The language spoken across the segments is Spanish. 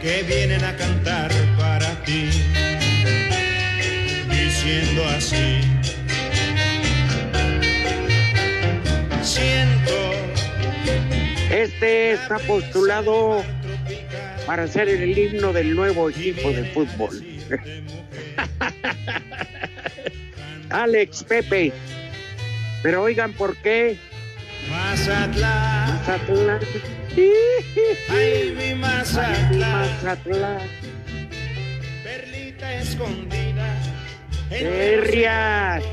Que vienen a cantar para ti, diciendo así. Siento. Este está postulado para ser el himno del nuevo equipo de fútbol. Alex, Pepe. Pero oigan, ¿por qué? Mazatlán. Mazatlán. Ay, mi Mazatlán. Perlita escondida. Herrias.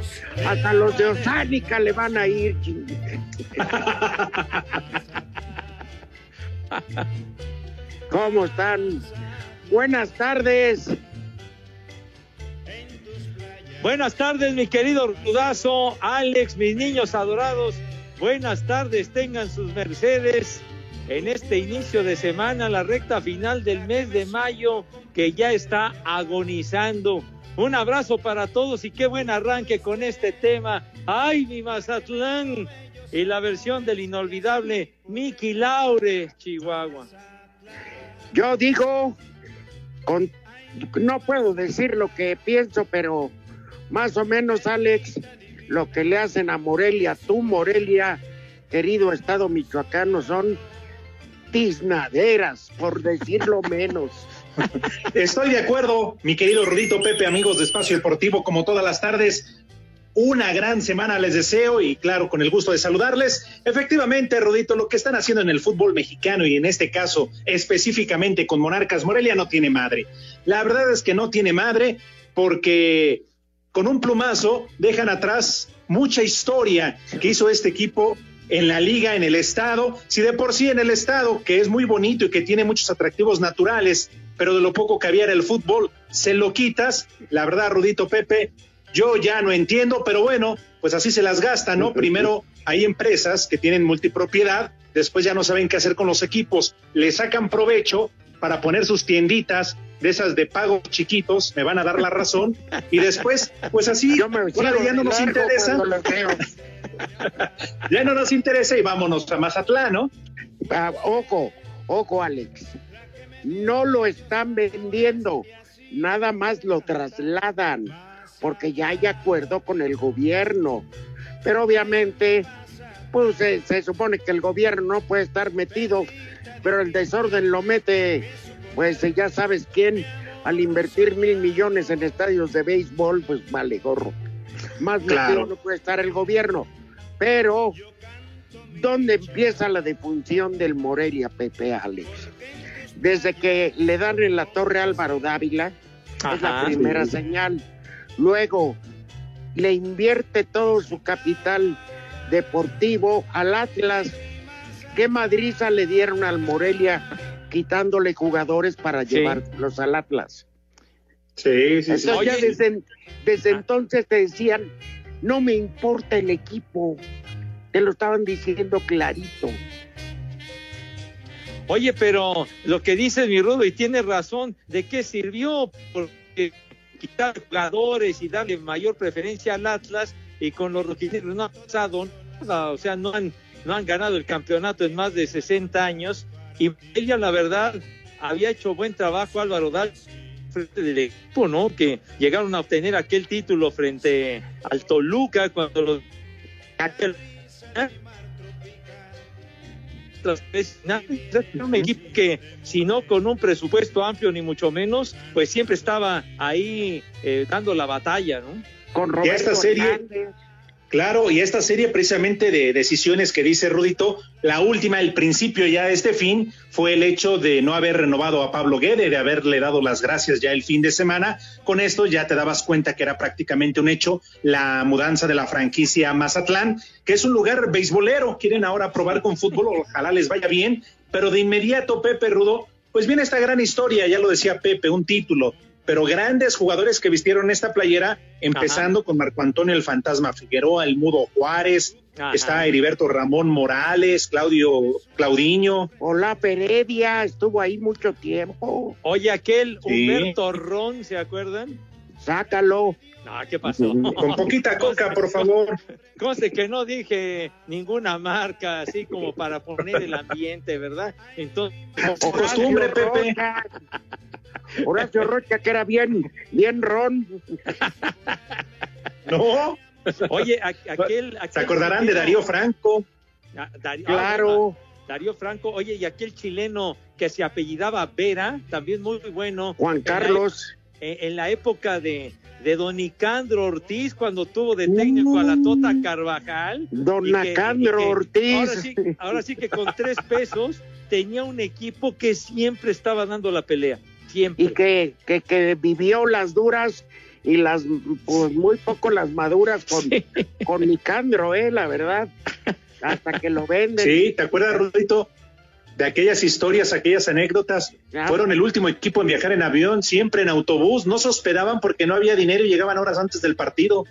Hasta los de Osánica le van a ir. ¿Cómo están? Buenas tardes. Buenas tardes, mi querido Rudazo, Alex, mis niños adorados. Buenas tardes, tengan sus mercedes en este inicio de semana, la recta final del mes de mayo que ya está agonizando. Un abrazo para todos y qué buen arranque con este tema. ¡Ay, mi Mazatlán! Y la versión del inolvidable Mickey Laure, Chihuahua. Yo digo, con, no puedo decir lo que pienso, pero más o menos, Alex, lo que le hacen a Morelia, tú Morelia, querido estado michoacano, son tiznaderas, por decirlo menos. Estoy de acuerdo, mi querido Rudito Pepe, amigos de Espacio Deportivo, como todas las tardes. Una gran semana les deseo y claro, con el gusto de saludarles. Efectivamente, Rudito, lo que están haciendo en el fútbol mexicano y en este caso específicamente con Monarcas Morelia no tiene madre. La verdad es que no tiene madre porque con un plumazo dejan atrás mucha historia que hizo este equipo en la liga, en el estado. Si de por sí en el estado, que es muy bonito y que tiene muchos atractivos naturales, pero de lo poco que había era el fútbol, se lo quitas. La verdad, Rudito Pepe, yo ya no entiendo, pero bueno, pues así se las gastan, ¿no? Primero hay empresas que tienen multipropiedad, después ya no saben qué hacer con los equipos, le sacan provecho para poner sus tienditas de esas de pago chiquitos, me van a dar la razón, y después, pues así, órale, ya no nos interesa. Ya no nos interesa y vámonos a Mazatlán, ¿no? Ah, ojo, ojo, Alex. No lo están vendiendo, nada más lo trasladan, porque ya hay acuerdo con el gobierno. Pero obviamente, pues se, se supone que el gobierno no puede estar metido, pero el desorden lo mete, pues ya sabes quién, al invertir mil millones en estadios de béisbol, pues vale gorro. Más Claro. metido no puede estar el gobierno. Pero, ¿dónde empieza la defunción del Morelia, Pepe Alex? Desde que le dan en la torre Álvaro Dávila, es la primera señal. Luego, le invierte todo su capital deportivo al Atlas. ¿Qué madriza le dieron al Morelia quitándole jugadores para Sí. llevarlos al Atlas? Sí, sí, sí. Entonces ya Oye. desde, desde entonces te decían, no me importa el equipo. Te lo estaban diciendo clarito. Oye, pero lo que dice mi Rudo, y tiene razón, ¿de qué sirvió? Porque quitar jugadores y darle mayor preferencia al Atlas y con los rojinegros no ha pasado nada, o sea, no han, no han ganado el campeonato en más de 60 años y ella la verdad había hecho buen trabajo Álvaro Dal frente del equipo, ¿no? Que llegaron a obtener aquel título frente al Toluca cuando los aquel un equipo que si no con un presupuesto amplio ni mucho menos, pues siempre estaba ahí eh, dando la batalla, ¿no? Con Y esta Roberto serie, Hernández. Claro, y esta serie precisamente de decisiones que dice Rudito, la última, el principio ya de este fin, fue el hecho de no haber renovado a Pablo Guede, de haberle dado las gracias ya el fin de semana. Con esto ya te dabas cuenta que era prácticamente un hecho la mudanza de la franquicia a Mazatlán, que es un lugar beisbolero. Quieren ahora probar con fútbol, ojalá les vaya bien, pero de inmediato, Pepe Rudo, pues viene esta gran historia, ya lo decía Pepe, un título, pero grandes jugadores que vistieron esta playera, empezando con Marco Antonio el Fantasma Figueroa, el Mudo Juárez, Ajá. está Heriberto Ramón Morales, Claudio Claudiño. Hola Peredia, estuvo ahí mucho tiempo. Oye, aquel Sí. Humberto Ron, ¿se acuerdan? Sácalo. No, ¿qué pasó? Con poquita coca, por favor. Cosa que no dije ninguna marca así como para poner el ambiente, ¿verdad? Entonces, Por costumbre, Pepe. Horacio Rocha, que era bien, bien ron. No, oye, aquel, aquel se acordarán de Darío Franco. Ah, Darío- Claro. ah, Darío Franco, oye, y aquel chileno que se apellidaba Vera, también muy bueno. Juan En la- Carlos. eh, en la época de, de Don Nicandro Ortiz, cuando tuvo de técnico a la Tota Carvajal. Don Nicandro Ortiz. Ahora sí, ahora sí que con tres pesos tenía un equipo que siempre estaba dando la pelea. Siempre. Y que, que, que vivió las duras y las, pues muy poco las maduras con, con Nicandro, eh, la verdad. Hasta que lo venden. Sí, ¿te acuerdas, Rudito? De aquellas historias, aquellas anécdotas. Ah. Fueron el último equipo en viajar en avión, siempre en autobús. No se hospedaban porque no había dinero y llegaban horas antes del partido.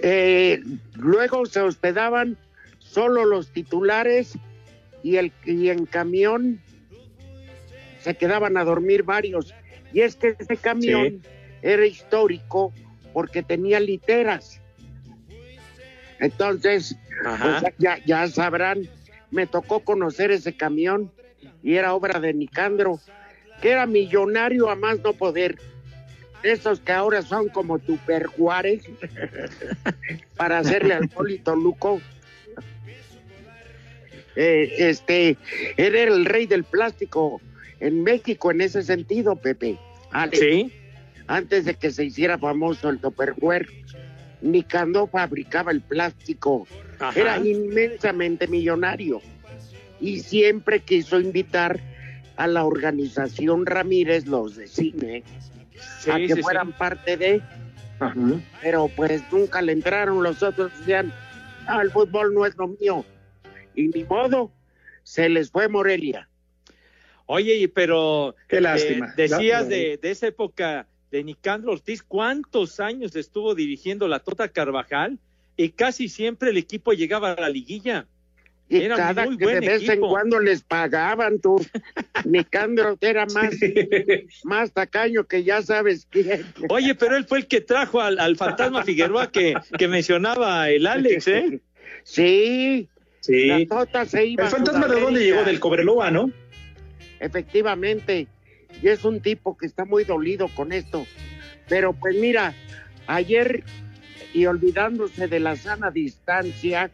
Eh, luego se hospedaban solo los titulares y, el, y en camión se quedaban a dormir varios. Y es que este camión era histórico porque tenía literas. Entonces, pues, ya, ya sabrán, me tocó conocer ese camión y era obra de Nicandro, que era millonario a más no poder. Esos que ahora son como Tupper Juárez para hacerle al Polito Luco. Eh, este, él era el rey del plástico en México en ese sentido, Pepe. Alex, Sí. Antes de que se hiciera famoso el Tupperware, Nicandro fabricaba el plástico. Ajá. Era inmensamente millonario y siempre quiso invitar a la organización Ramírez, los de cine, Sí, a que sí, sí. fueran parte de, pero pues nunca le entraron. Los otros decían, "Ah, el fútbol no es lo mío. Y ni modo, se les fue Morelia. Oye, y pero Qué eh, lástima. decías de, de esa época de Nicandro Ortiz, ¿cuántos años estuvo dirigiendo la Tota Carvajal? Y casi siempre el equipo llegaba a la liguilla. Y Era cada muy que buen de vez en cuando les pagaban, tú. Nicandro era más, más tacaño que ya sabes quién. Oye, pero él fue el que trajo al, al fantasma Figueroa que, que mencionaba el Alex, ¿eh? Sí, Sí. la tota se iba ¿El fantasma de dónde llegó? Del Cobreloa, ¿no? Efectivamente, y es un tipo que está muy dolido con esto. Pero pues mira, ayer y olvidándose de la sana distancia,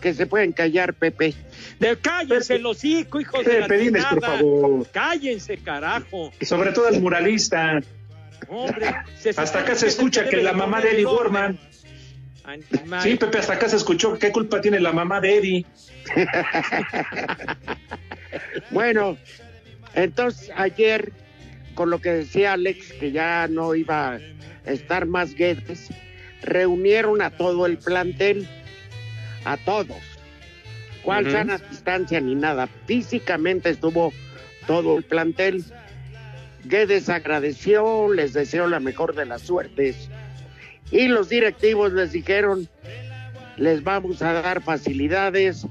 que se pueden callar, Pepe. De, cállense el hocico, hijos de la Pepe, diles, por favor. Cállense, carajo. Y sobre todo el muralista. Hombre, se Hasta acá supone se escucha que la mamá de Eddie el orden. Gorman. Sí, Pepe, hasta acá se escuchó. ¿Qué culpa tiene la mamá de Eddie? Bueno, entonces ayer, con lo que decía Alex, que ya no iba a estar más Guedes, reunieron a todo el plantel, a todos. ¿Cuál Ujú. sana distancia ni nada? Físicamente estuvo todo el plantel. Guedes agradeció, les deseó la mejor de las suertes. Y los directivos les dijeron, les vamos a dar facilidades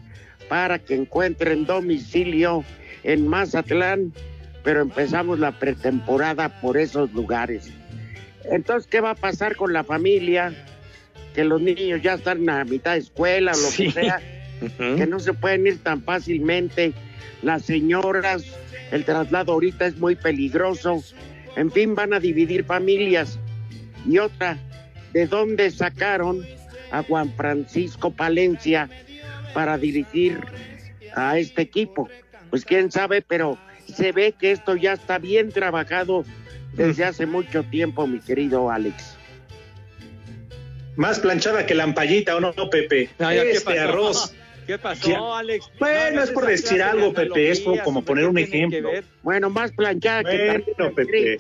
para que encuentren domicilio en Mazatlán, pero empezamos la pretemporada por esos lugares. Entonces, ¿qué va a pasar con la familia? Que los niños ya están a mitad de escuela, lo Sí. que sea, que no se pueden ir tan fácilmente. Las señoras, el traslado ahorita es muy peligroso. En fin, van a dividir familias. Y otra, ¿de dónde sacaron a Juan Francisco Palencia para dirigir a este equipo? Pues quién sabe, pero se ve que esto ya está bien trabajado desde hace mucho tiempo, mi querido Alex. Más planchada que la ampallita, ¿o no, Pepe? No, ¿qué este pasó? arroz. ¿Qué pasó, Ya. Alex? Bueno, No, es por decir algo, Pepe, es como poner un ¿qué tiene que ejemplo. Bueno, más planchada que Bueno, Pepe.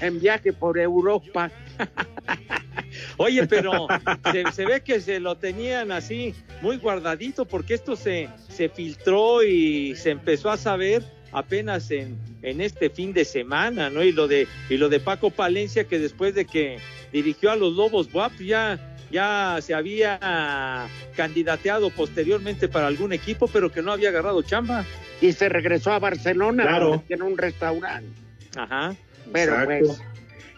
En viaje por Europa. Oye, pero se, se ve que se lo tenían así muy guardadito porque esto se, se filtró y se empezó a saber apenas en, en este fin de semana, ¿no? Y lo de y lo de Paco Palencia que después de que dirigió a los Lobos WAP ya ya se había candidateado posteriormente para algún equipo, pero que no había agarrado chamba. Y se regresó a Barcelona, Claro. tiene un restaurante. Ajá. Pero Exacto. pues,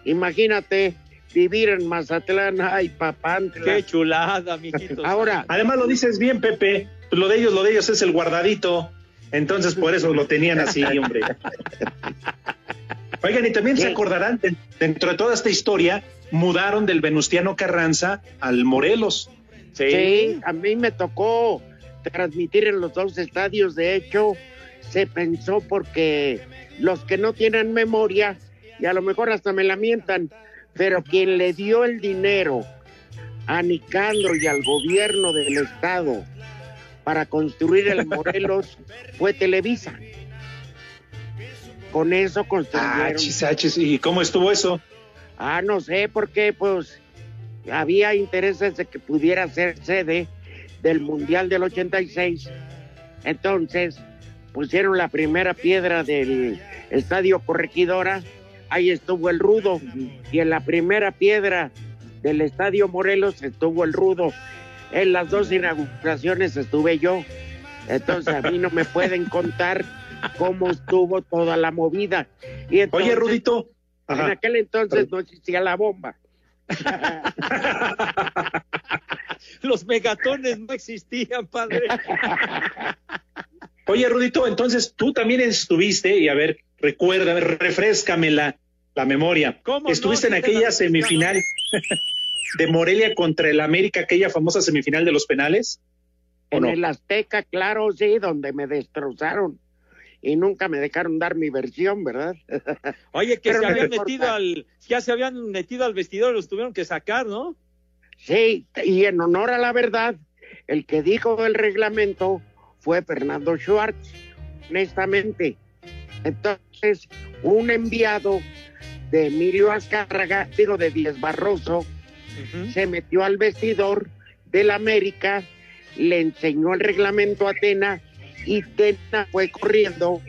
imagínate vivir en Mazatlán, ay, papantla. Qué chulada, mijito. Ahora, Además lo dices bien, Pepe. Lo de ellos, lo de ellos es el guardadito. Entonces por eso lo tenían así, hombre. Oigan, y también se Sí. acordarán, de- dentro de toda esta historia, mudaron del Venustiano Carranza al Morelos. sí, a mí me tocó transmitir en los dos estadios. De hecho, se pensó porque los que no tienen memoria, y a lo mejor hasta me lamentan, pero quien le dio el dinero a Nicandro y al gobierno del estado para construir el Morelos fue Televisa. Con eso Ah, construyeron. chis, ah, chis, ¿Y cómo estuvo eso? Ah, no sé por qué, pues había intereses de que pudiera ser sede del Mundial del 86. Entonces pusieron la primera piedra del Estadio Corregidora, ahí estuvo el Rudo, y en la primera piedra del Estadio Morelos estuvo el Rudo. En las dos inauguraciones estuve yo. Entonces a mí no me pueden contar cómo estuvo toda la movida. Y entonces, Oye, Rudito. en aquel entonces no existía la bomba. Los megatones no existían, padre. Oye, Rudito, entonces tú también estuviste, y a ver, recuerda, refrescame la, la memoria. Estuviste en aquella la- semifinal de Morelia contra el América, aquella famosa semifinal de los penales. ¿O En no? el Azteca, claro, sí, donde me destrozaron. Y nunca me dejaron dar mi versión, ¿verdad? Oye, que Pero se no habían importa. metido al, ya se habían metido al vestidor y los tuvieron que sacar, ¿no? Sí, y en honor a la verdad, el que dijo el reglamento fue Fernando Schwartz, honestamente. Entonces, un enviado de Emilio Azcárraga, digo de Díaz Barroso, se metió al vestidor del América, le enseñó el reglamento a Tena y Tena fue corriendo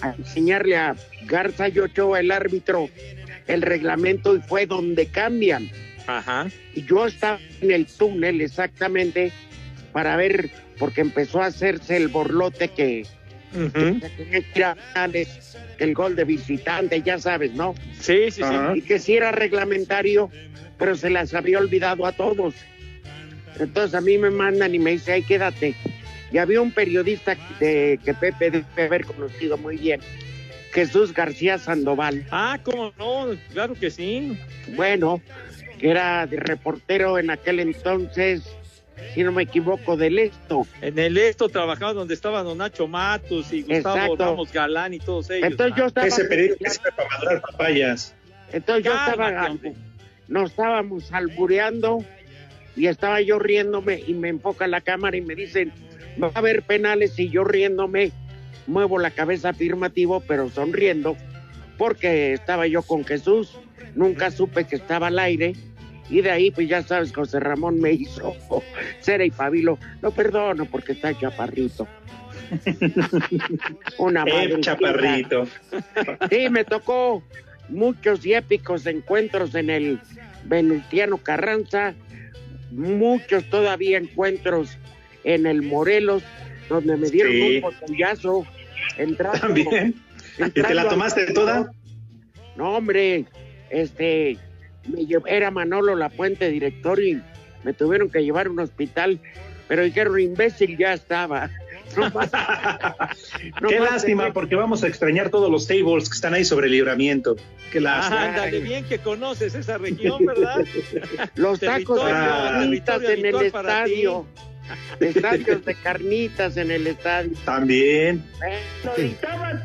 a enseñarle a Garza y Ochoa, el árbitro, el reglamento y fue donde cambian. Ajá. Y yo estaba en el túnel exactamente para ver, porque empezó a hacerse el borlote que, El gol de visitante, ya sabes, ¿no? Sí, sí, Ajá. y que sí era reglamentario, pero se las había olvidado a todos. Entonces a mí me mandan y me dice, ay, quédate. Y había un periodista de, que Pepe debe haber conocido muy bien, Jesús García Sandoval. Ah, ¿cómo no? Claro que sí. Bueno, que era de reportero en aquel entonces, si no me equivoco, del Esto. En el esto trabajaba donde estaba Don Nacho Matos y Gustavo Exacto. Ramos Galán y todos ellos. Entonces yo estaba... Ese periódico que sirve para madurar papayas. Entonces yo estaba, hombre. nos estábamos albureando y estaba yo riéndome y me enfoca la cámara y me dicen, va a haber penales y yo riéndome, muevo la cabeza afirmativo pero sonriendo porque estaba yo con Jesús, nunca supe que estaba al aire y de ahí pues ya sabes, José Ramón me hizo cera y pabilo, lo perdono porque está chaparrito. Una Eh, madre chaparrito. Sí, me tocó muchos y épicos encuentros en el Venustiano Carranza, muchos todavía encuentros en el Morelos, donde me dieron Sí. un botellazo. Entrando, También. ¿Y te la tomaste toda? No, hombre, este, me lle- era Manolo La Puente, director, y me tuvieron que llevar a un hospital, pero dijeron, imbécil, ya estaba. Qué lástima, porque vamos a extrañar todos los tables que están ahí sobre el libramiento. Qué lástima. Ándale, bien que conoces esa región, ¿verdad? Los tacos de carnitas en el estadio. Estadios de carnitas en el estadio. También. las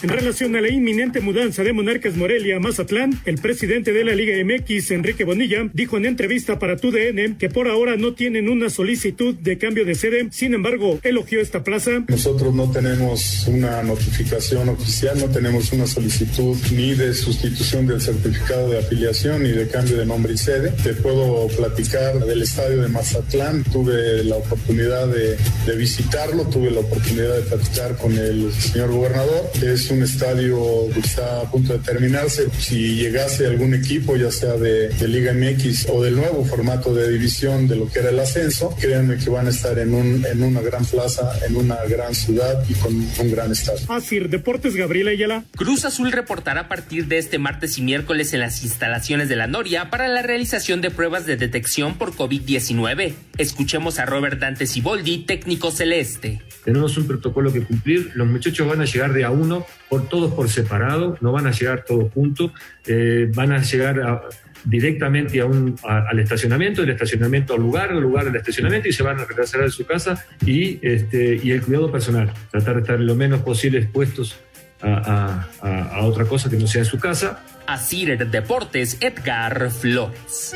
En relación a la inminente mudanza de Monarcas Morelia a Mazatlán, el presidente de la Liga MX, Enrique Bonilla, dijo en entrevista para TUDN que por ahora no tienen una solicitud de cambio de sede. Sin embargo, elogió esta plaza. Nosotros no tenemos una notificación oficial, no tenemos una solicitud ni de sustitución del certificado de afiliación ni de cambio de nombre y sede. Te puedo platicar del estadio de Mazatlán. Tuve la oportunidad de, visitarlo, tuve la oportunidad de platicar con el señor gobernador. Un estadio que está a punto de terminarse. Si llegase algún equipo, ya sea de, de Liga MX o del nuevo formato de división de lo que era el ascenso, créanme que van a estar en, un, en una gran plaza, en una gran ciudad y con un gran estadio. Asir Deportes Gabriela Ayala. Cruz Azul reportará a partir de este martes y miércoles en las instalaciones de la Noria para la realización de pruebas de detección por COVID-19. Escuchemos a Robert Dante Siboldi, técnico celeste. Tenemos un protocolo que cumplir. Los muchachos van a llegar de a uno, por todos por separado, no van a llegar todos juntos, eh, van a llegar directamente a un, al estacionamiento, del estacionamiento al lugar, al lugar al estacionamiento y se van a regresar a su casa y, este, y el cuidado personal, tratar de estar lo menos posible expuestos a, a- a- otra cosa que no sea en su casa. Asir Deportes, Edgar Flores.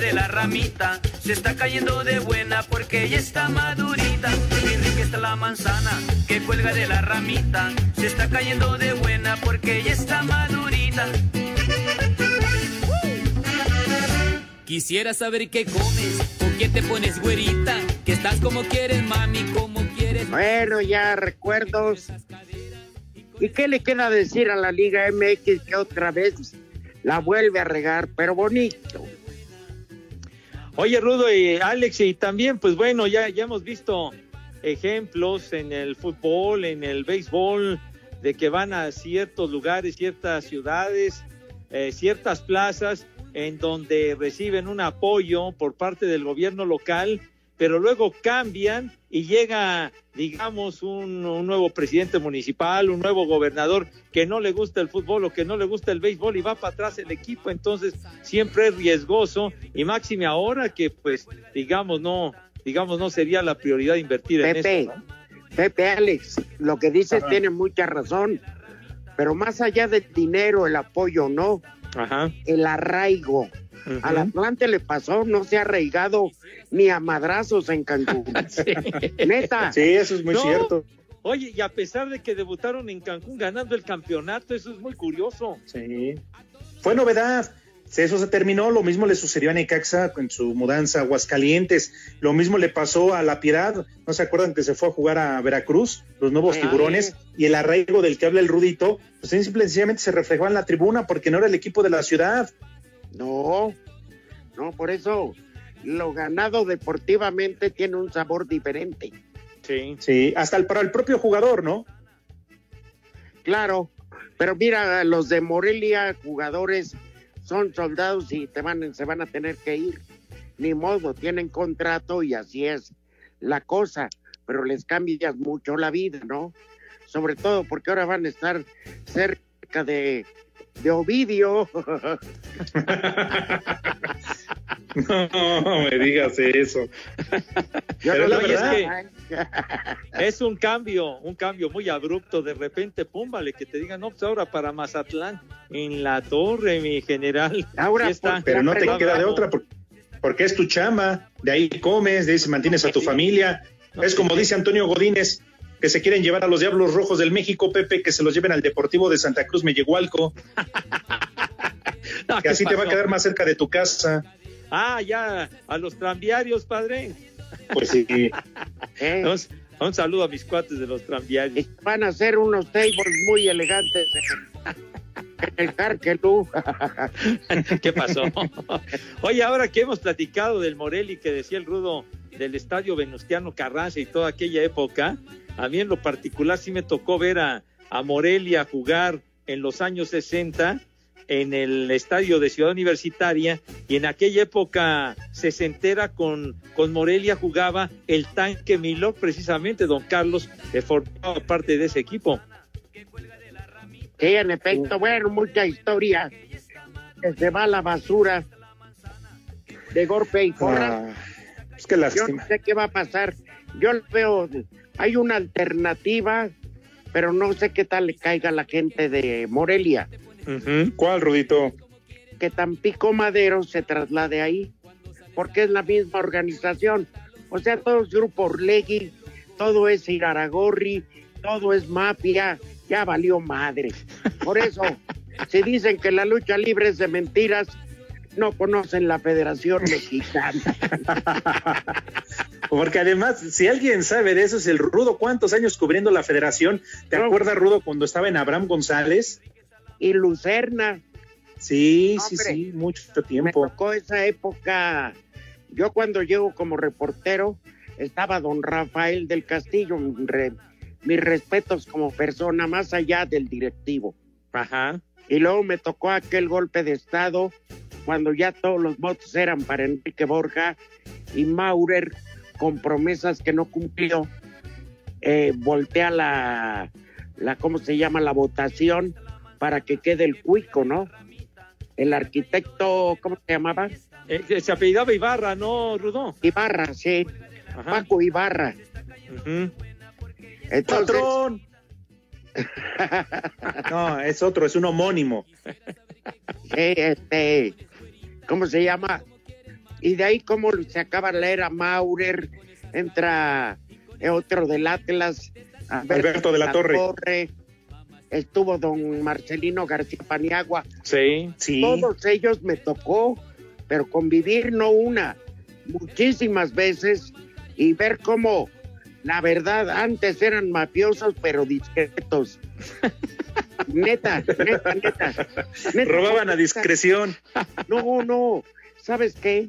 De la ramita. Se está cayendo de buena porque ya está madurita. Qué rica está la manzana que cuelga de la ramita. Se está cayendo de buena porque ya está madurita. Quisiera saber qué comes, con qué te pones güerita, que estás como quieres, mami, como quieres. Bueno, ya recuerdos. ¿Y qué le queda decir a la Liga MX que otra vez la vuelve a regar? Pero bonito. Oye, Rudo y Alex, y también, pues bueno, ya, ya hemos visto ejemplos en el fútbol, en el béisbol, de que van a ciertos lugares, ciertas ciudades, eh, ciertas plazas, en donde reciben un apoyo por parte del gobierno local, pero luego cambian y llega, digamos, un, un nuevo presidente municipal, un nuevo gobernador que no le gusta el fútbol o que no le gusta el béisbol y va para atrás el equipo, entonces siempre es riesgoso y máxime ahora que pues digamos no, digamos no sería la prioridad invertir en Pepe, eso. ¿no? Pepe Alex, lo que dices Ajá. tiene mucha razón. Pero más allá del dinero, el apoyo, no. El arraigo. Al Atlante le pasó, no se ha arraigado ni a madrazos en Cancún. Neta. Sí, eso es muy No. cierto. Oye, y a pesar de que debutaron en Cancún ganando el campeonato, eso es muy curioso. Sí. Fue novedad. Eso se terminó, lo mismo le sucedió a Necaxa en su mudanza a Aguascalientes, lo mismo le pasó a La Piedad, ¿no se acuerdan que se fue a jugar a Veracruz, los nuevos Ah, tiburones, y el arraigo del que habla el Rudito, pues simple y sencillamente se reflejó en la tribuna porque no era el equipo de la ciudad. No, no, por eso lo ganado deportivamente tiene un sabor diferente. Sí. Sí, hasta el, para el propio jugador, ¿no? Claro, pero mira, los de Morelia, jugadores, son soldados y te van, se van a tener que ir. Ni modo, tienen contrato y así es la cosa, pero les cambias mucho la vida, ¿no? Sobre todo porque ahora van a estar cerca de, de Ovidio. No me digas eso. Pero no es sé. Es un cambio, un cambio muy abrupto. De repente, pum, vale, que te digan, no, pues ahora para Mazatlán, en la torre, mi general. Ahora, está. Pero no te queda de otra porque porque es tu chamba, de ahí comes, de ahí mantienes a tu familia. Es como dice Antonio Godínez, que se quieren llevar a los Diablos Rojos del México, Pepe, que se los lleven al Deportivo de Santa Cruz Meyegualco. No, que así ¿qué te va a quedar más cerca de tu casa. Ah, ya, a los tranviarios, padre. Pues sí. Un, un saludo a mis cuates de los tranviarios. Van a ser unos tables muy elegantes en el Carquelú. ¿Qué pasó? Oye, ahora que hemos platicado del Morelli que decía el Rudo del estadio Venustiano Carranza y toda aquella época, a mí en lo particular sí me tocó ver a, a Morelia jugar en los años 60 en el estadio de Ciudad Universitaria y en aquella época sesentera con, con Morelia jugaba el tanque Milo, precisamente don Carlos, que formaba parte de ese equipo. Sí, en efecto, bueno, mucha historia. Que se va a la basura de golpe y porra. es que Yo lástima. no sé qué va a pasar. Yo lo veo, hay una alternativa, pero no sé qué tal le caiga a la gente de Morelia. ¿Cuál, Rudito? Que Tampico Madero se traslade ahí, porque es la misma organización. O sea, todo es Grupo Orlegui, todo es Iraragorri, todo es mafia, ya valió madre. Por eso, si dicen que la lucha libre es de mentiras, no conocen la Federación Mexicana. Porque además, si alguien sabe de eso, es el Rudo. ¿Cuántos años cubriendo la federación? ¿Te acuerdas, Rudo, cuando estaba en Abraham González? Y Lucerna. Sí, sí, Hombre, sí, mucho Me tiempo. tocó esa época. Yo cuando llego como reportero estaba don Rafael del Castillo. re- mis respetos como persona, más allá del directivo. Ajá. Y luego me tocó aquel golpe de Estado cuando ya todos los votos eran para Enrique Borja y Maurer, con promesas que no cumplió, eh, voltea la, la, ¿cómo se llama? La votación para que quede el cuico, ¿no? El arquitecto, ¿cómo se llamaba? Eh, se apellidaba Ibarra, ¿no, Rudo? Ibarra, sí. Paco Ibarra. Entonces, ¡Patrón! No, es otro, es un homónimo. eh, este, ¿cómo se llama? Y de ahí como se acaba la era Maurer, entra eh, otro del Atlas, Alberto de la Torre. estuvo don Marcelino García Paniagua. Sí, sí. Todos ellos me tocó, pero convivir no una, muchísimas veces y ver cómo la verdad antes eran mafiosos pero discretos. neta, neta, neta. neta Robaban a discreción. No, no. ¿Sabes qué?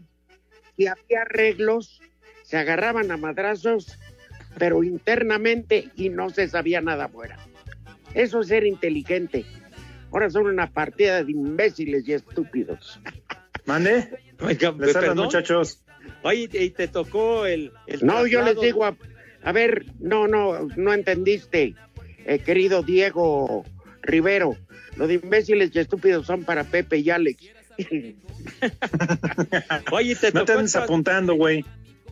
Si había arreglos, se agarraban a madrazos, pero internamente y no se sabía nada afuera. Eso es ser inteligente. Ahora son una partida de imbéciles y estúpidos. ¿Mande? Les hablan, muchachos. Oye, y te tocó el. el No, yo les digo, a, a ver, no, no, no entendiste, eh, querido Diego Rivero. Lo de imbéciles y estúpidos son para Pepe y Alex. Oye, te No te andes apuntando, güey.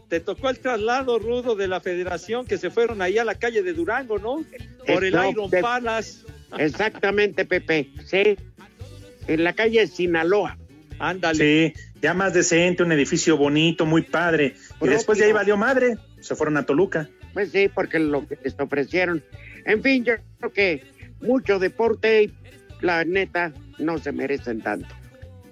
te tocó el traslado rudo de la federación que se fueron ahí a la calle de Durango, ¿no? Por el No, Iron de- Palace. Exactamente, Pepe, sí. En la calle Sinaloa. Ándale. Sí, ya más decente, un edificio bonito, muy padre. Y después de ahí valió madre. Se fueron a Toluca. Pues sí, porque lo que les ofrecieron. En fin, yo creo que mucho deporte y la neta no se merecen tanto.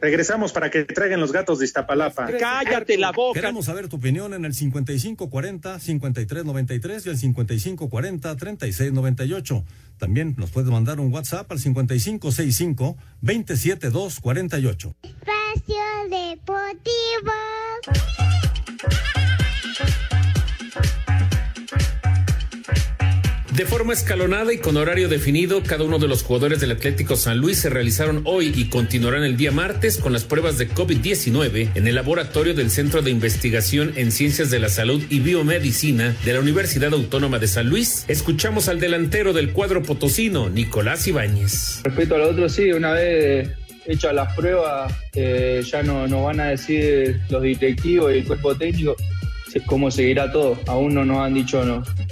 Regresamos para que traigan los gatos de Iztapalapa. Cállate la boca. Queremos saber tu opinión en el 5540-5393 y el 5540-3698. También nos puedes mandar un WhatsApp al 5565-27248. Espacio Deportivo. De forma escalonada y con horario definido, cada uno de los jugadores del Atlético San Luis se realizaron hoy y continuarán el día martes con las pruebas de COVID-19 en el laboratorio del Centro de Investigación en Ciencias de la Salud y Biomedicina de la Universidad Autónoma de San Luis. Escuchamos al delantero del cuadro potosino, Nicolás Ibáñez. Respecto a lo otro, sí, una vez hechas las pruebas, eh, ya no nos van a decir los directivos y el cuerpo técnico cómo seguirá todo. Aún no nos han dicho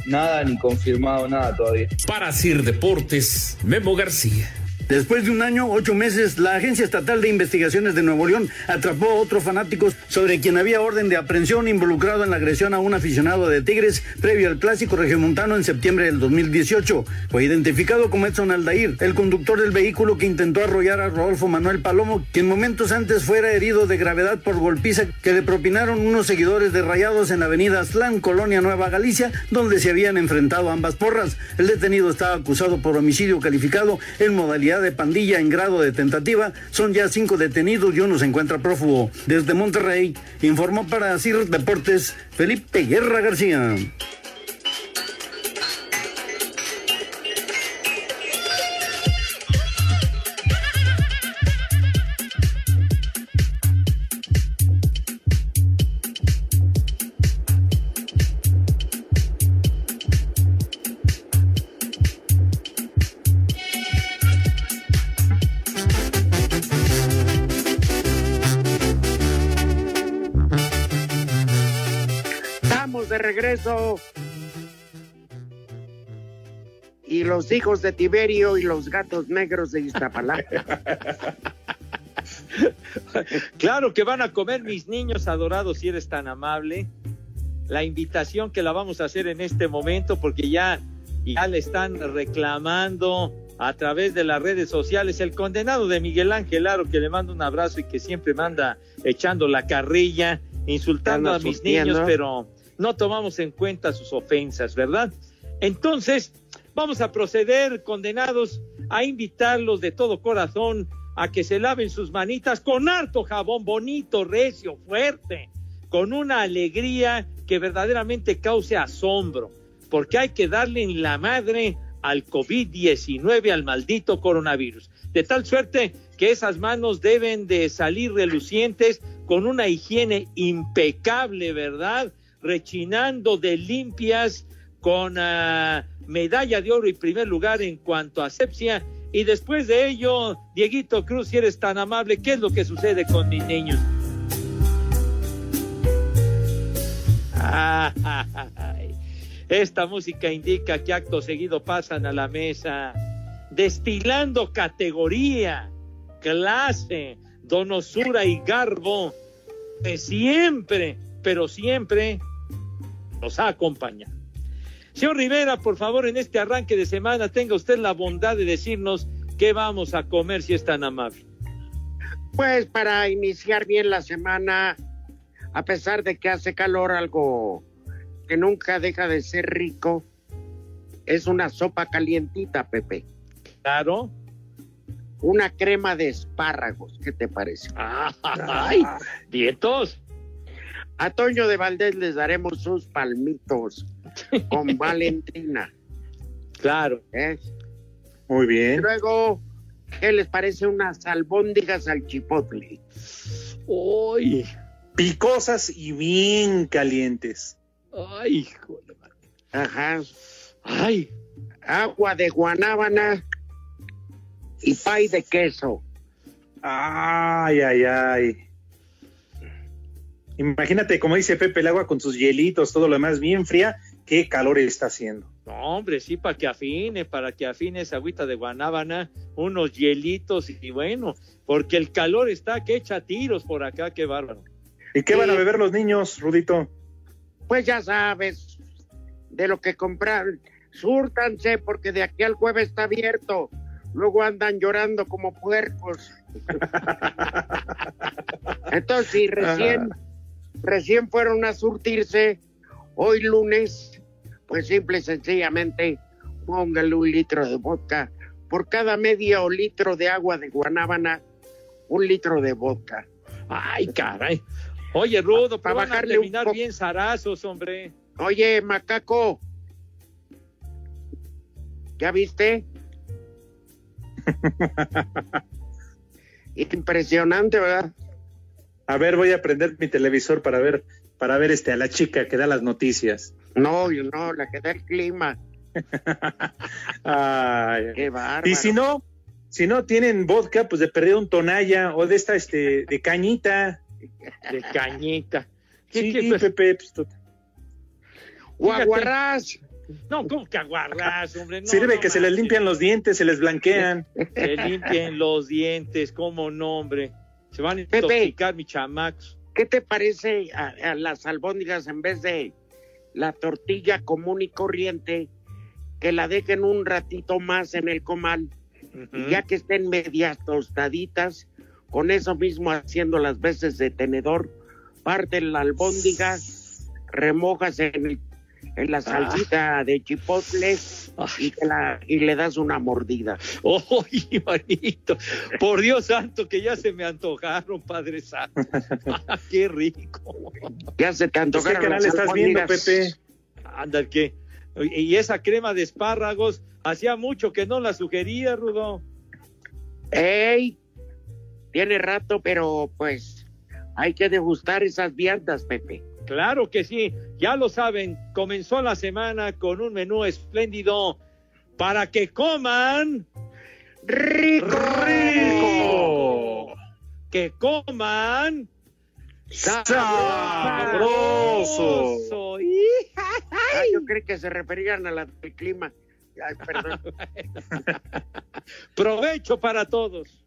nada ni confirmado nada todavía. Para Sir Deportes, Memo García. Después de un año, ocho meses, la Agencia Estatal de Investigaciones de Nuevo León atrapó a otro fanático sobre quien había orden de aprehensión involucrado en la agresión a un aficionado de Tigres previo al clásico regiomontano en septiembre del 2018. Fue identificado como Edson Aldair, el conductor del vehículo que intentó arrollar a Rodolfo Manuel Palomo, quien momentos antes fuera herido de gravedad por golpiza que le propinaron unos seguidores de Rayados en la avenida Aztlán, Colonia Nueva Galicia, donde se habían enfrentado ambas porras. El detenido estaba acusado por homicidio calificado en modalidad de pandilla en grado de tentativa. Son ya cinco detenidos y uno se encuentra prófugo. Desde Monterrey, informó para CIR Deportes Felipe Guerra García. Los hijos de Tiberio y los gatos negros de Iztapalapa. Claro que van a comer mis niños adorados si eres tan amable. La invitación que la vamos a hacer en este momento porque ya, ya le están reclamando a través de las redes sociales el condenado de Miguel Ángel Aro que le mando un abrazo y que siempre manda echando la carrilla, insultando a mis niños, pero no tomamos en cuenta sus ofensas, ¿verdad? Entonces, vamos a proceder, condenados, a invitarlos de todo corazón a que se laven sus manitas con harto jabón bonito, recio, fuerte, con una alegría que verdaderamente cause asombro, porque hay que darle en la madre al COVID-19, al maldito coronavirus. De tal suerte que esas manos deben de salir relucientes con una higiene impecable, ¿verdad? Rechinando de limpias, con ah, medalla de oro y primer lugar en cuanto a asepsia. Y después de ello, Dieguito Cruz, si eres tan amable, ¿qué es lo que sucede con mis niños? Esta música indica que acto seguido pasan a la mesa, destilando categoría, clase, donosura y garbo, que siempre, pero siempre nos ha acompañado. Señor Rivera, por favor, en este arranque de semana tenga usted la bondad de decirnos qué vamos a comer si es tan amable. Pues para iniciar bien la semana, a pesar de que hace calor, algo que nunca deja de ser rico, es una sopa calientita, Pepe. Claro. Una crema de espárragos, ¿qué te parece? ¡Ay! ¡Vientos! A Toño de Valdés les daremos sus palmitos con Valentina. Claro. ¿eh? Muy Y bien. luego, ¿qué les parece unas albóndigas al chipotle? ¡Uy! Picosas y bien calientes. ¡Ay, híjole! Ajá. ¡Ay! Agua de guanábana y pay de queso. Ay, ay, ay. Imagínate, como dice Pepe, el agua con sus hielitos, todo lo demás bien fría. Qué calor está haciendo. No, hombre, sí, para que afine, para que afine esa agüita de guanábana, unos hielitos y bueno, porque el calor está que echa tiros por acá, qué bárbaro. ¿Y qué van a beber los niños, Rudito? Pues ya sabes, de lo que comprar, súrtanse porque de aquí al jueves está abierto. Luego andan llorando como puercos. Entonces, si recién, recién fueron a surtirse, hoy lunes, pues simple y sencillamente póngale un litro de vodka. Por cada medio litro de agua de guanábana, un litro de vodka. Ay, caray. Oye, Rudo, Pa- pero pa van a bajarle un terminar bien zarazos, hombre. Oye, macaco. ¿Ya viste? Impresionante, ¿verdad? A ver, voy a prender mi televisor para ver, para ver este a la chica que da las noticias. No, yo no, la que da el clima. Ay, Qué bárbaro. y si no, si no tienen vodka, pues de perder un tonalla o de esta, este, de cañita. De cañita. ¿Qué- Sí, qué- Pepe, pues, tú- Guaguarrás. No, ¿cómo que aguarrás, hombre? No, Sirve no que se les limpian los dientes, se les blanquean. Se limpien los dientes, cómo no, hombre. Se van a intoxicar, mi chamacos. ¿Qué te parece a, a las albóndigas en vez de la tortilla común y corriente, que la dejen un ratito más en el comal y ya que estén medias tostaditas, con eso mismo haciendo las veces de tenedor, parte la albóndiga, remojas en, el- en la salsita de chipotle y, te la- y le das una mordida. ¡Ay, manito! Por Dios santo, que ya se me antojaron, Padre Santo. Ah, ¡Qué rico! Ya se te ¿Qué antojaron canal las estás viendo. Pepe? Anda, que. Y esa crema de espárragos, hacía mucho que no la sugería, Rudo. ¡Ey! Tiene rato, pero pues hay que degustar esas viandas, Pepe. Claro que sí, ya lo saben, comenzó la semana con un menú espléndido para que coman rico, rico, que coman sabroso. Ah, yo creo que se referían a la del clima. Ay, perdón. Provecho para todos.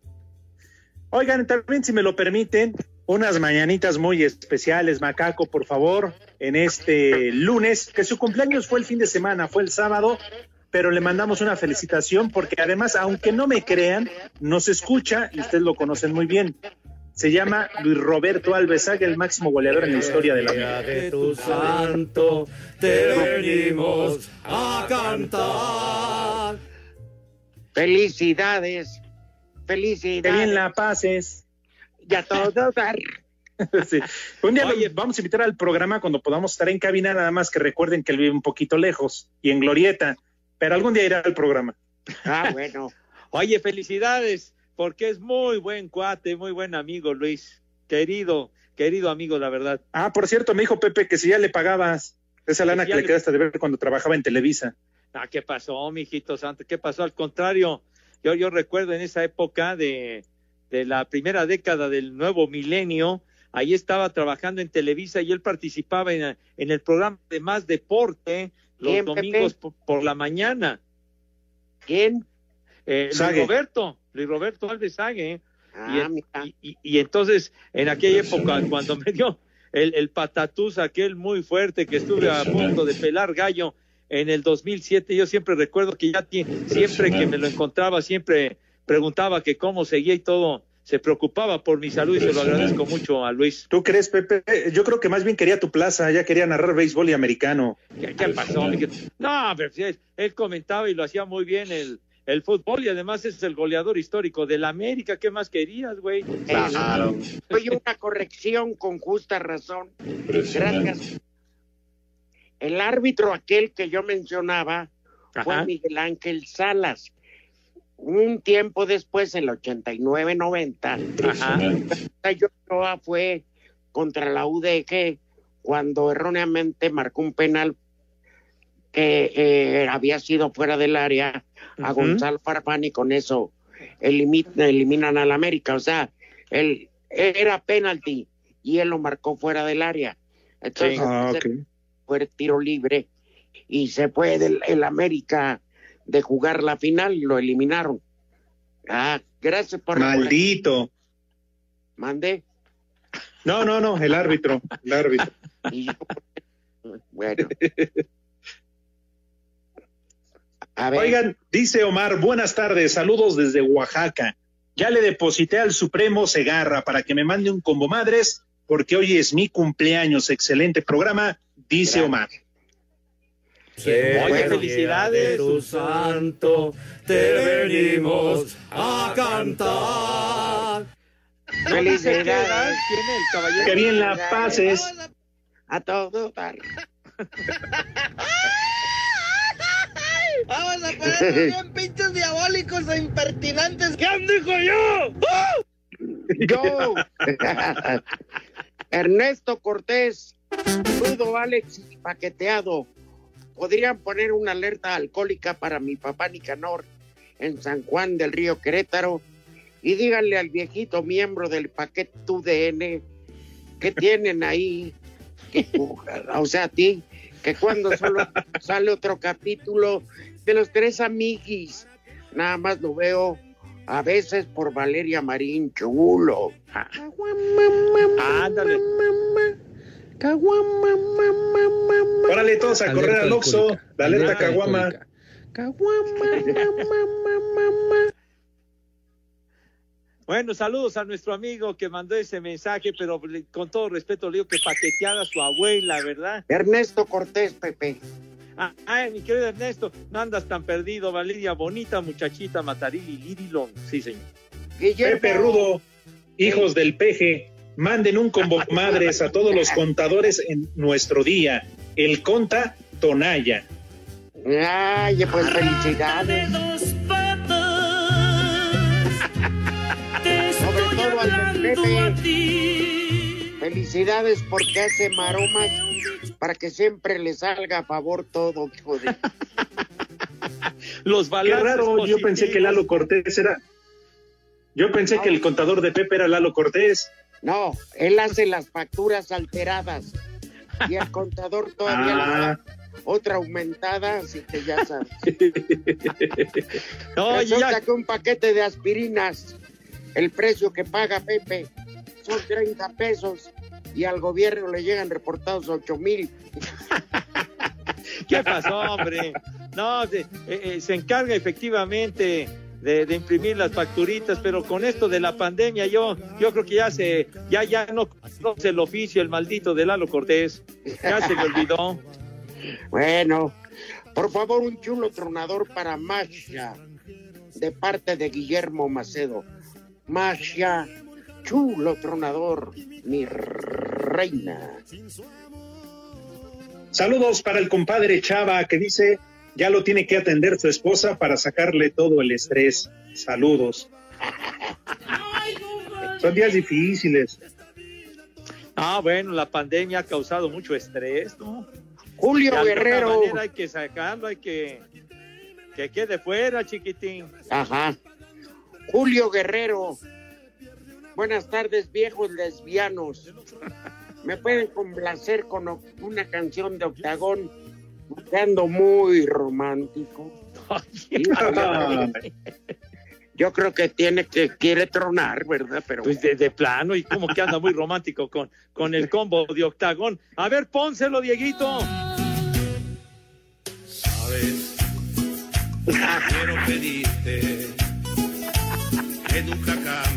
Oigan, también si me lo permiten, unas mañanitas muy especiales, Macaco, por favor, en este lunes, que su cumpleaños fue el fin de semana, fue el sábado, pero le mandamos una felicitación porque además, aunque no me crean, nos escucha y ustedes lo conocen muy bien. Se llama Luis Roberto Alvesaga, el máximo goleador en la historia de la vida. de tu santo te venimos a cantar. Felicidades. Que Felicidades. bien la pases. Ya todo dar. Sí. Un día lo- vamos a invitar al programa cuando podamos estar en cabina, nada más que recuerden que él vive un poquito lejos y en Glorieta, pero algún día irá al programa. Ah, bueno. Oye, felicidades, porque es muy buen cuate, muy buen amigo, Luis. Querido, querido amigo, la verdad. Ah, por cierto, me dijo Pepe que si ya le pagabas esa lana que le- quedaste de ver cuando trabajaba en Televisa. Ah, ¿qué pasó, mijito santo? ¿Qué pasó? Al contrario, yo, yo recuerdo en esa época de, de la primera década del nuevo milenio, ahí estaba trabajando en Televisa y él participaba en, en el programa de Más Deporte los ¿Quién, domingos por, por la mañana. ¿Quién? Eh, Luis. Roberto, Luis Roberto Alves Sague. Ah, y, en- mira. y- y- y entonces, en aquella época, cuando me dio el, el patatús aquel muy fuerte que estuve a punto de pelar gallo en el 2007, yo siempre recuerdo que ya siempre que me lo encontraba, siempre preguntaba que cómo seguía y todo, se preocupaba por mi salud y se lo agradezco mucho a Luis. ¿Tú crees, Pepe? Yo creo que más bien quería tu plaza, ya quería narrar béisbol y americano. ¿Qué, qué pasó? No, pero sí, él, él comentaba y lo hacía muy bien el, el fútbol y además es el goleador histórico del América. ¿Qué más querías, güey? Claro. Oye, una corrección con justa razón. Gracias. El árbitro aquel que yo mencionaba fue Ajá. Miguel Ángel Salas. Un tiempo después, en el 89-90, Ajá. yo fue contra la UDG cuando erróneamente marcó un penal que eh, había sido fuera del área a. Gonzalo Farfán y con eso elimi- eliminan al América. O sea, él era penalti y él lo marcó fuera del área. Entonces Ah, fue tiro libre y se fue del el América de jugar la final, lo eliminaron. Ah, gracias por Maldito. Mande. No, no, no, el árbitro, el árbitro. Y yo- bueno. A ver. Oigan, dice Omar, buenas tardes, saludos desde Oaxaca. Ya le deposité al Supremo Segarra para que me mande un combo madres, porque hoy es mi cumpleaños. Excelente programa, dice Omar. Oye, felicidades. Tu santo te venimos a cantar. ¿No dice qué edad tiene el caballero? Que bien la pases. A todo dar. Vamos a ponernos bien pinches diabólicos e impertinentes. ¿Quién dijo yo? Yo. Ernesto Cortés, Rudo Alex y Paqueteado. Podrían poner una alerta alcohólica para mi papá Nicanor en San Juan del Río Querétaro y díganle al viejito miembro del paquete UDN que tienen ahí, que- o sea, a ti, que cuando solo sale otro capítulo de los tres amiguis, nada más lo veo a veces por Valeria Marín Chulo. Ándale. Órale todos a correr al Oxxo, la alerta Caguama. Bueno, saludos a nuestro amigo que mandó ese mensaje, pero con todo respeto le digo que paqueteada a su abuela, ¿verdad? Ernesto Cortés, Pepe. Ah, ay, mi querido Ernesto, no andas tan perdido, Valeria, bonita muchachita, Matarili, Lirilón. Sí, señor. Pepe Rudo, hijos del peje, manden un combo madres a todos los contadores en nuestro día. El conta Tonaya. Ay, pues felicidades. Sobre todo al Pepe. Felicidades porque hace maromas para que siempre le salga a favor todo, hijo de... Los Qué balances yo pensé que Lalo Cortés era. Yo pensé que el contador de Pepe era Lalo Cortés. No, él hace las facturas alteradas y el contador todavía le Ah. da otra aumentada, así que ya sabes. No, Resulta ya- que un paquete de aspirinas, el precio que paga Pepe son 30 pesos y al gobierno le llegan reportados 8 mil. ¿Qué pasó, hombre? No, de- eh, eh, se encarga efectivamente de, de imprimir las facturitas, pero con esto de la pandemia yo, yo creo que ya se, ya, ya no conoce el oficio, el maldito de Lalo Cortés. Ya se le olvidó. Bueno, por favor, un chulo tronador para Masha, de parte de Guillermo Macedo. Masha, chulo tronador, mi reina. Saludos para el compadre Chava que dice ya lo tiene que atender su esposa para sacarle todo el estrés. Saludos. Son días difíciles. Ah, bueno, la pandemia ha causado mucho estrés, ¿no? Julio De alguna Guerrero. manera hay que sacarlo, hay que que quede fuera, chiquitín. Ajá. Julio Guerrero. Buenas tardes, viejos lesbianos. ¿Me pueden complacer con una canción de Octagón? Ando muy romántico. Yo creo que tiene que quiere tronar, ¿verdad? Pero Pues de, de plano, y como que anda muy romántico con, con el combo de octagón. A ver, pónselo, Dieguito. Sabes, quiero pedirte que nunca cambie.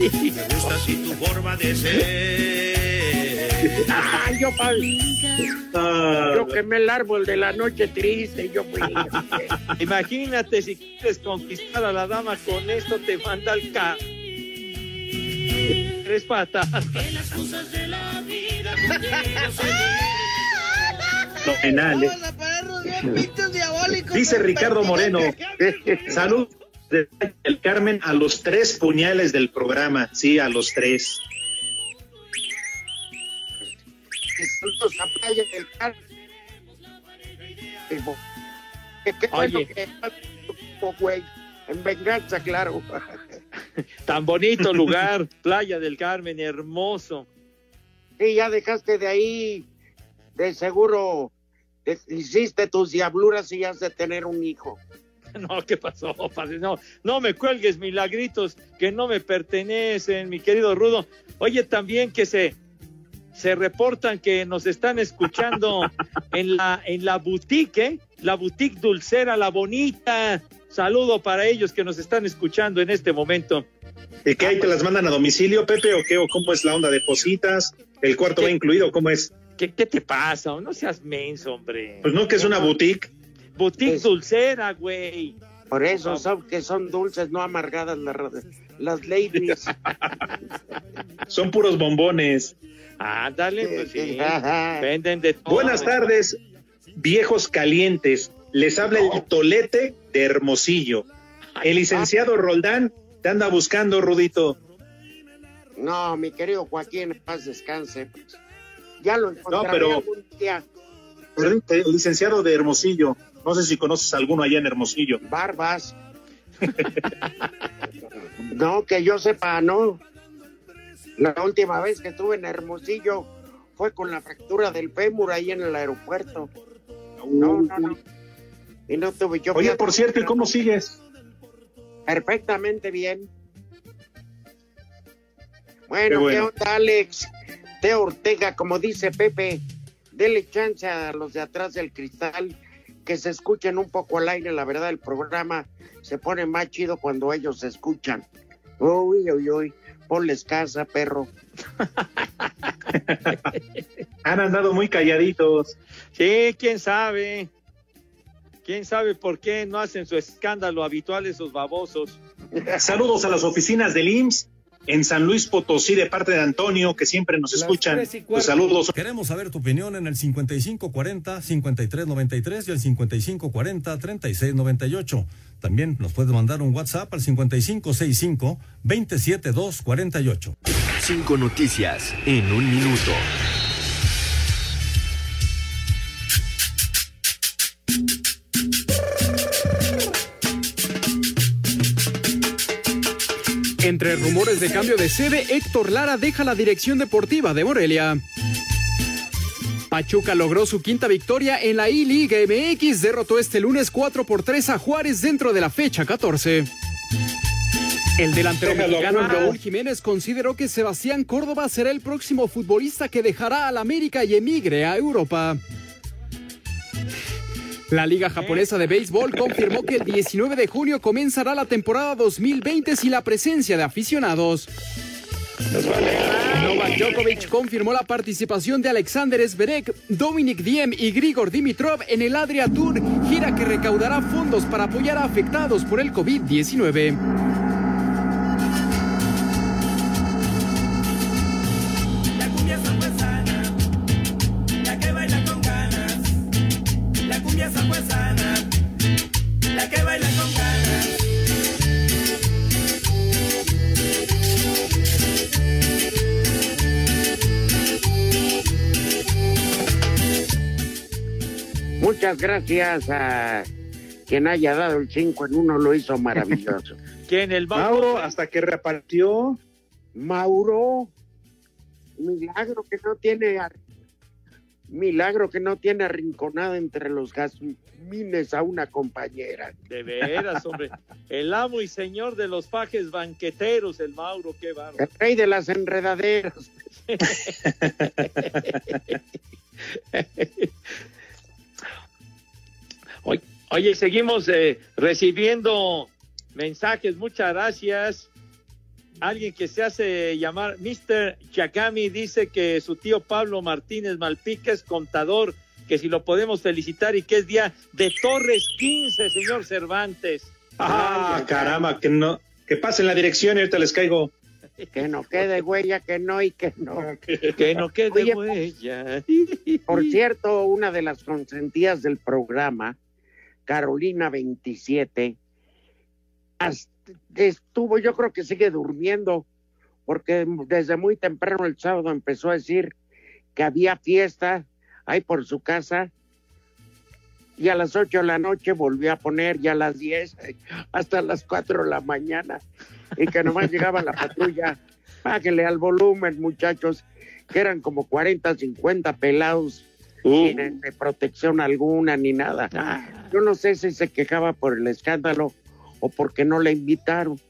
Me gusta así tu forma de ser. Ay, yo, pa- yo quemé el árbol de la noche triste, yo fui. Imagínate si quieres conquistar a la dama con esto, te manda al ca. Tres patas. Fenomenales. Vamos a ponernos bien pinches diabólicos. Dice Ricardo Moreno, salud de el Carmen a los tres puñales del programa, sí, a los tres. Saludos a Playa del Carmen. Qué qué bueno Oye. que güey. En venganza, claro. Tan bonito lugar, Playa del Carmen, hermoso. Sí, ya dejaste de ahí. De seguro te- hiciste tus diabluras y has de tener un hijo. No, ¿qué pasó, padre? No, no me cuelgues milagritos que no me pertenecen, mi querido Rudo. Oye, también que se, se reportan que nos están escuchando en la, en la boutique, ¿eh? la boutique dulcera, la bonita. Saludo para ellos que nos están escuchando en este momento. ¿Y qué ahí te las mandan a domicilio, Pepe, o qué? ¿O cómo es la onda de positas? ¿El cuarto va incluido? ¿Cómo es? ¿Qué, qué te pasa? No seas menso, hombre. Pues no, que es una boutique. Boutique Es- dulcera, güey. Por eso son que son dulces, no amargadas las, las ladies. Son puros bombones. Ándale, pues sí. Venden de todo. Buenas tardes, viejos calientes. Les habla el tolete de Hermosillo. El licenciado Roldán te anda buscando, Rudito. No, mi querido Joaquín, en paz descanse. Ya lo encontraré pero- algún día. El licenciado de Hermosillo. No sé si conoces alguno allá en Hermosillo. Barbas. no, que yo sepa, no. La última vez que estuve en Hermosillo fue con la fractura del fémur ahí en el aeropuerto. No, no, no. Y no tuve yo. Oye, por cierto, ¿y cómo sigues? Perfectamente bien. Bueno, Qué bueno. ¿qué onda, Alex? Teo Ortega, como dice Pepe, dele chance a los de atrás del cristal que se escuchen un poco al aire. La verdad, el programa se pone más chido cuando ellos se escuchan. Uy, uy, uy. Ponles casa, perro. Han andado muy calladitos. Sí, quién sabe. Quién sabe por qué no hacen su escándalo habitual esos babosos. Saludos a las oficinas del IMSS en San Luis Potosí de parte de Antonio, que siempre nos escuchan. Pues saludos. Queremos saber tu opinión en el 5540-5393 y el 5540-3698. También nos puedes mandar un WhatsApp al 5565-27248. Cinco noticias en un minuto. Entre rumores de cambio de sede, Héctor Lara deja la dirección deportiva de Morelia. Pachuca logró su quinta victoria en la I-Liga MX, derrotó este lunes 4 por 3 a Juárez dentro de la fecha 14. El delantero mexicano. Raúl Jiménez consideró que Sebastián Córdoba será el próximo futbolista que dejará al América y emigre a Europa. La Liga Japonesa de Béisbol confirmó que el 19 de junio comenzará la temporada 2020 sin la presencia de aficionados. Novak Djokovic confirmó la participación de Alexander Zverev, Dominic Diem y Grigor Dimitrov en el Adria Tour, gira que recaudará fondos para apoyar a afectados por el COVID-19. Muchas gracias a quien haya dado el 5 en uno, lo hizo maravilloso. ¿Quién el Mauro, hasta que repartió. Mauro, milagro que no tiene milagro que no tiene arrinconada entre los jazmines a una compañera. De veras, hombre. El amo y señor de los pajes banqueteros, el Mauro, qué bárbaro. El rey de las enredaderas. Oye, seguimos eh, recibiendo mensajes, muchas gracias. Alguien que se hace llamar Mr. Chacami dice que su tío Pablo Martínez Malpica es contador, que si lo podemos felicitar y que es día de Torres 15, señor Cervantes. Ah, caramba, que no. Que pasen la dirección y ahorita les caigo. Que no quede huella, que no y que no. Que no quede Oye, huella. Por cierto, una de las consentidas del programa, Carolina 27, hasta- estuvo, yo creo que sigue durmiendo, porque desde muy temprano el sábado empezó a decir que había fiesta ahí por su casa. Y a las 8 de la noche volvió a poner ya a las 10 hasta las 4 de la mañana. Y que nomás llegaba la patrulla. Bájenle al volumen, muchachos, que eran como 40, 50 pelados sin de protección alguna ni nada. Yo no sé si se quejaba por el escándalo o porque no le invitaron.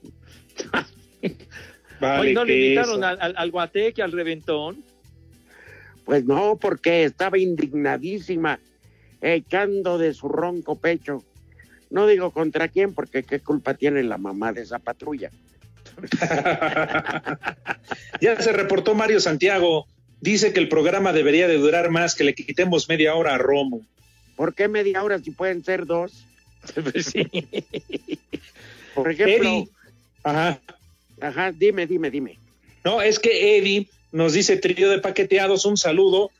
Hoy no le invitaron al, al, al guateque, al reventón. Pues no, porque estaba indignadísima, echando de su ronco pecho. No digo contra quién, porque qué culpa tiene la mamá de esa patrulla. Ya se reportó Mario Santiago. Dice que el programa debería de durar más, que le quitemos media hora a Romo. ¿Por qué media hora si pueden ser dos? Pues sí. Por ejemplo, Eddie. Ajá. ajá, dime, dime, dime. No, es que Eddie nos dice trío de paqueteados, un saludo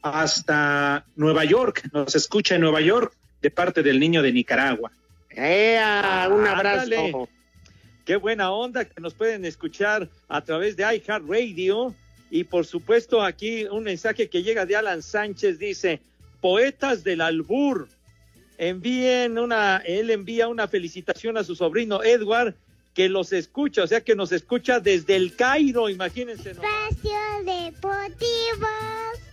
hasta Nueva York. Nos escucha en Nueva York de parte del niño de Nicaragua. ¡Ea! Un abrazo. Ándale. Qué buena onda que nos pueden escuchar a través de iHeartRadio. Y por supuesto, aquí un mensaje que llega de Alan Sánchez dice: Poetas del Albur, envíen una, él envía una felicitación a su sobrino Edward, que los escucha, o sea que nos escucha desde el Cairo, imagínense. ¿no? Espacio Deportivo.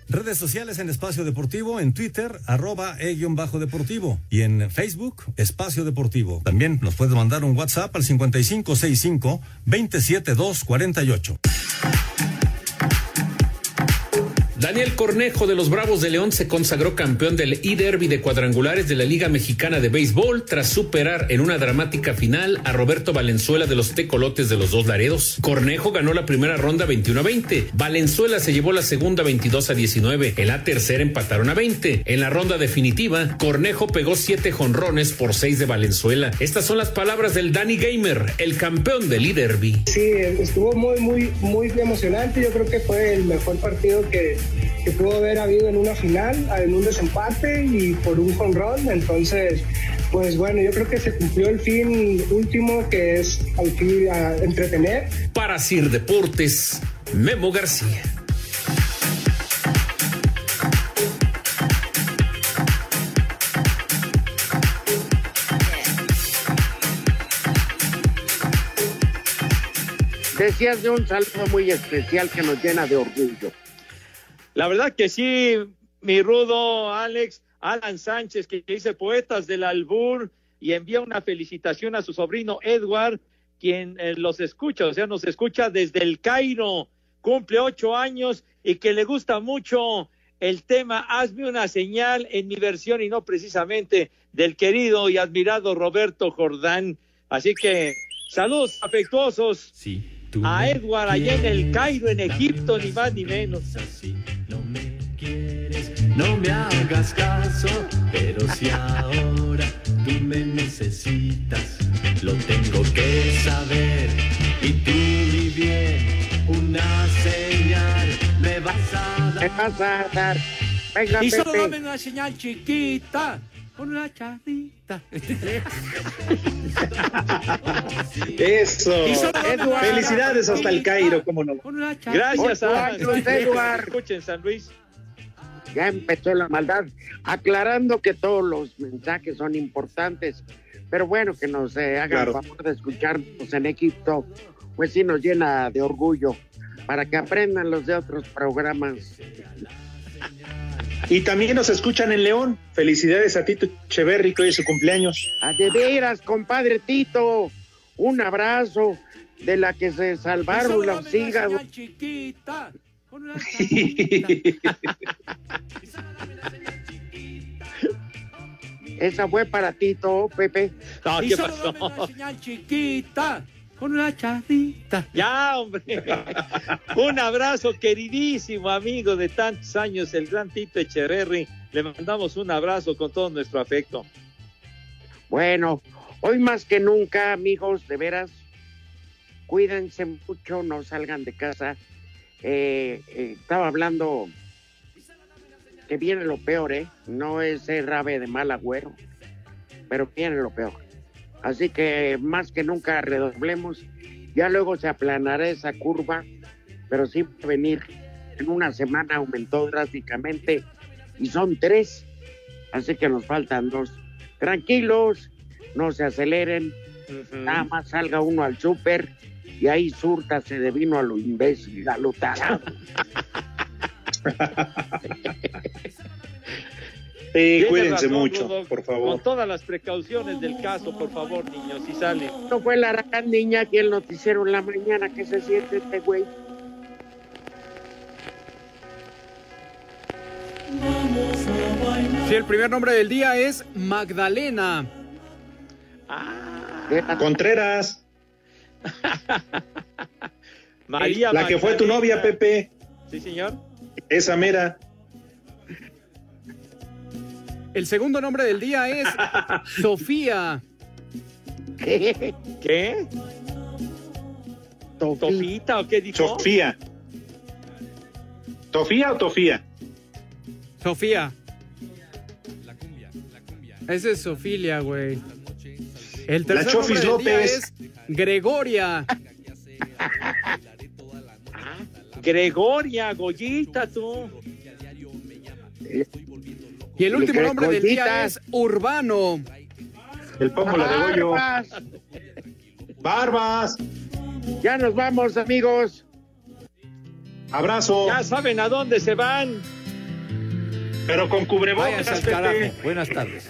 Redes sociales en Espacio Deportivo, en Twitter, arroba e-bajo deportivo y en Facebook, Espacio Deportivo. También nos puede mandar un WhatsApp al 5565 27248. Daniel Cornejo de los Bravos de León se consagró campeón del e-derby de cuadrangulares de la Liga Mexicana de Béisbol tras superar en una dramática final a Roberto Valenzuela de los Tecolotes de los Dos Laredos. Cornejo ganó la primera ronda 21 a 20. Valenzuela se llevó la segunda 22 a 19. En la tercera empataron a 20. En la ronda definitiva, Cornejo pegó siete jonrones por seis de Valenzuela. Estas son las palabras del Danny Gamer, el campeón del e-derby. Sí, estuvo muy, muy, muy emocionante. Yo creo que fue el mejor partido que, que pudo haber habido en una final, en un desempate y por un run. Entonces, pues bueno, yo creo que se cumplió el fin último que es al fin a entretener. Para Sir Deportes, Memo García. Decías de un saludo muy especial que nos llena de orgullo. La verdad que sí, mi rudo Alex, Alan Sánchez, que dice Poetas del Albur y envía una felicitación a su sobrino Edward, quien eh, los escucha, o sea, nos escucha desde el Cairo, cumple ocho años y que le gusta mucho el tema Hazme una señal en mi versión y no precisamente del querido y admirado Roberto Jordán. Así que saludos afectuosos sí, a Edward allá en el Cairo, en Egipto, ni más ni menos. No me hagas caso, pero si ahora tú me necesitas, lo tengo que saber. Y tú, mi bien, una señal me vas a dar. Me vas a dar. Venga, y solo dame una señal chiquita con una charrita. Eso. Una Felicidades hasta el Cairo, cómo no. Gracias a Edward. Escuchen San Luis. Ya empezó la maldad, aclarando que todos los mensajes son importantes, pero bueno, que nos eh, hagan Claro. favor de escucharnos en Egipto, pues sí nos llena de orgullo, para que aprendan los de otros programas. Y también nos escuchan en León. Felicidades a Tito Echeverry, que hoy es su cumpleaños. A de veras, compadre Tito, un abrazo de la que se salvaron hígados. señal chiquita con una. Esa fue para Tito, Pepe. No, y ¿qué solo pasó? dame una señal chiquita con charrita. Ya, hombre. Un abrazo, queridísimo amigo de tantos años, el gran Tito Echeverry. Le mandamos un abrazo con todo nuestro afecto. Bueno, hoy más que nunca, amigos, de veras, cuídense mucho, no salgan de casa. Eh, eh, estaba hablando que viene lo peor, ¿eh? No es ser rave de mal agüero, pero viene lo peor. Así que más que nunca redoblemos. Ya luego se aplanará esa curva, pero sí venir. En una semana aumentó drásticamente y son tres, así que nos faltan dos. Tranquilos, no se aceleren, nada más salga uno al súper y ahí súrtase de vino a lo imbécil, a lo tarado. Sí, cuídense razón, mucho, por favor. Con todas las precauciones del caso, por favor, niños, si sale. No fue la gran niña aquí el noticiero en la mañana que se siente este güey. Sí, el primer nombre del día es Magdalena. Contreras, María la que fue tu novia, Pepe. Sí, señor. Esa mera. El segundo nombre del día es Sofía. ¿Qué? ¿Qué? ¿Tofita o qué dijo? Sofía. ¿Tofía o Tofía? Sofía. Ese es Sofilia, güey. El La tercer Chofis nombre del día López. es Gregoria. Gregoria, Goyita, tú. Y el último nombre del día es Urbano. El pómulo de Goyo. Barbas. Ya nos vamos, amigos. Abrazo. Ya saben a dónde se van. Pero con cubrebocas. Buenas tardes.